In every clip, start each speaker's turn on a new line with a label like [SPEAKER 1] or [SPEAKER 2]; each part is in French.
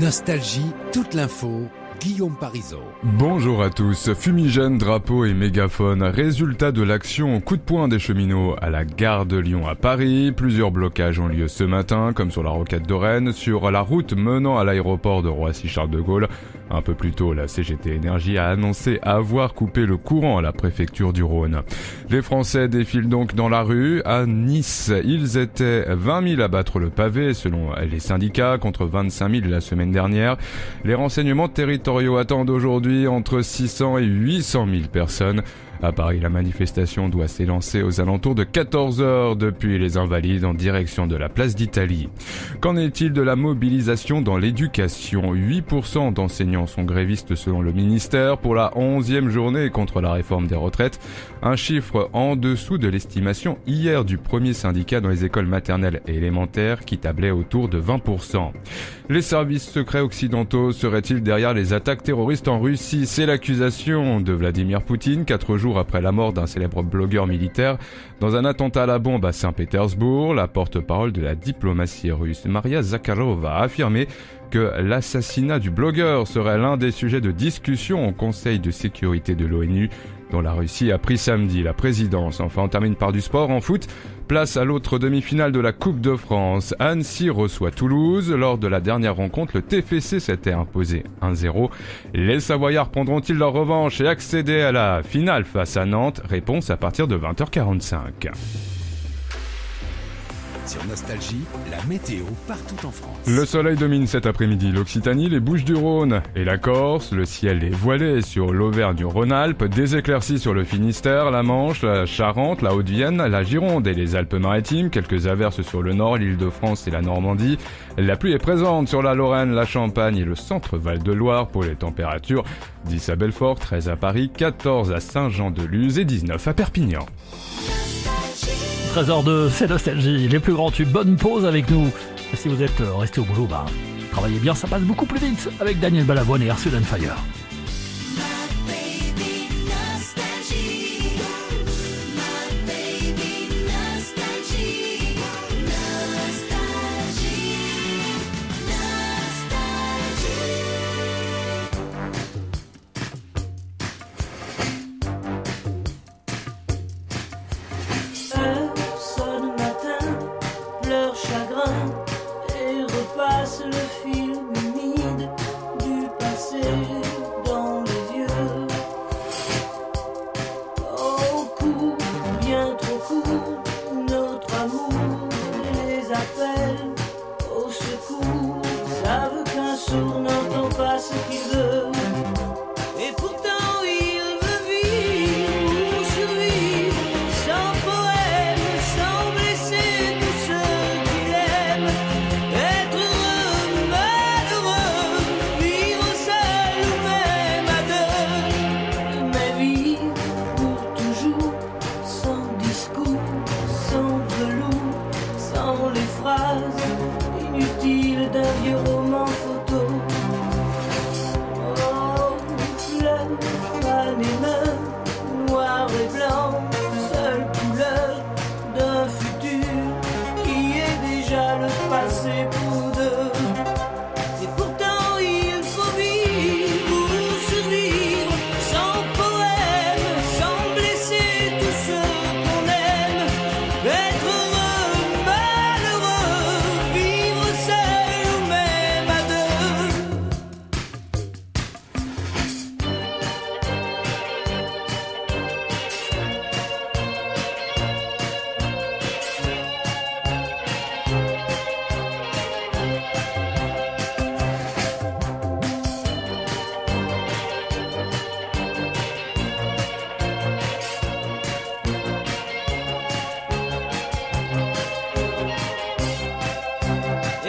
[SPEAKER 1] Nostalgie, toute l'info, Guillaume Parisot.
[SPEAKER 2] Bonjour à tous. Fumigène, drapeau et mégaphone. Résultat de l'action coup de poing des cheminots à la gare de Lyon à Paris. Plusieurs blocages ont lieu ce matin, comme sur la roquette de Rennes, sur la route menant à l'aéroport de Roissy-Charles de Gaulle. Un peu plus tôt, la CGT Énergie a annoncé avoir coupé le courant à la préfecture du Rhône. Les Français défilent donc dans la rue. À Nice, ils étaient 20 000 à battre le pavé, selon les syndicats, contre 25 000 la semaine dernière. Les renseignements territoriaux attendent aujourd'hui entre 600 et 800 000 personnes. À Paris, la manifestation doit s'élancer aux alentours de 14 heures depuis les Invalides en direction de la place d'Italie. Qu'en est-il de la mobilisation dans l'éducation? 8% d'enseignants sont grévistes selon le ministère pour la 11e journée contre la réforme des retraites. Un chiffre en dessous de l'estimation hier du premier syndicat dans les écoles maternelles et élémentaires qui tablait autour de 20%. Les services secrets occidentaux seraient-ils derrière les attaques terroristes en Russie? C'est l'accusation de Vladimir Poutine, jours après la mort d'un célèbre blogueur militaire dans un attentat à la bombe à Saint-Pétersbourg. La porte-parole de la diplomatie russe, Maria Zakharova, a affirmé que l'assassinat du blogueur serait l'un des sujets de discussion au Conseil de sécurité de l'ONU dont la Russie a pris samedi la présidence. Enfin, on termine par du sport en foot. Place à l'autre demi-finale de la Coupe de France. Annecy reçoit Toulouse. Lors de la dernière rencontre, le TFC s'était imposé 1-0. Les Savoyards prendront-ils leur revanche et accéder à la finale face à Nantes? Réponse à partir de 20h45.
[SPEAKER 1] Sur Nostalgie, la météo partout en France.
[SPEAKER 2] Le soleil domine cet après-midi l'Occitanie, les Bouches du Rhône et la Corse. Le ciel est voilé sur l'Auvergne-Rhône-Alpes, des éclaircies sur le Finistère, la Manche, la Charente, la Haute-Vienne, la Gironde et les Alpes-Maritimes, quelques averses sur le nord, l'Île-de-France et la Normandie. La pluie est présente sur la Lorraine, la Champagne et le centre Val-de-Loire pour les températures. 10 à Belfort, 13 à Paris, 14 à Saint-Jean-de-Luz et 19 à Perpignan.
[SPEAKER 3] Trésor de C'est Nostalgie, les plus grands tubes. Bonne pause avec nous. Si vous êtes resté au boulot, bah, travaillez bien, ça passe beaucoup plus vite avec Daniel Balavoine et Arsène Fire.
[SPEAKER 4] Déjà le passé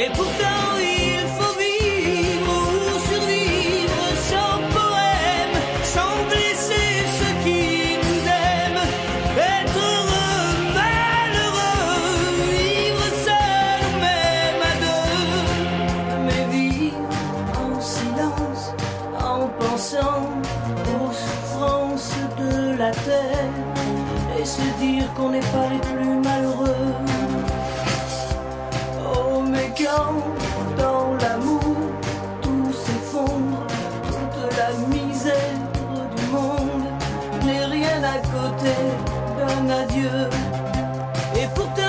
[SPEAKER 4] Et pourtant il faut vivre ou survivre sans poème, sans blesser ceux qui nous aiment. Être heureux, malheureux, vivre seul même à deux. Mais vivre en silence, en pensant aux souffrances de la terre. Et se dire qu'on n'est pas les plus côté d'un adieu. Et pour te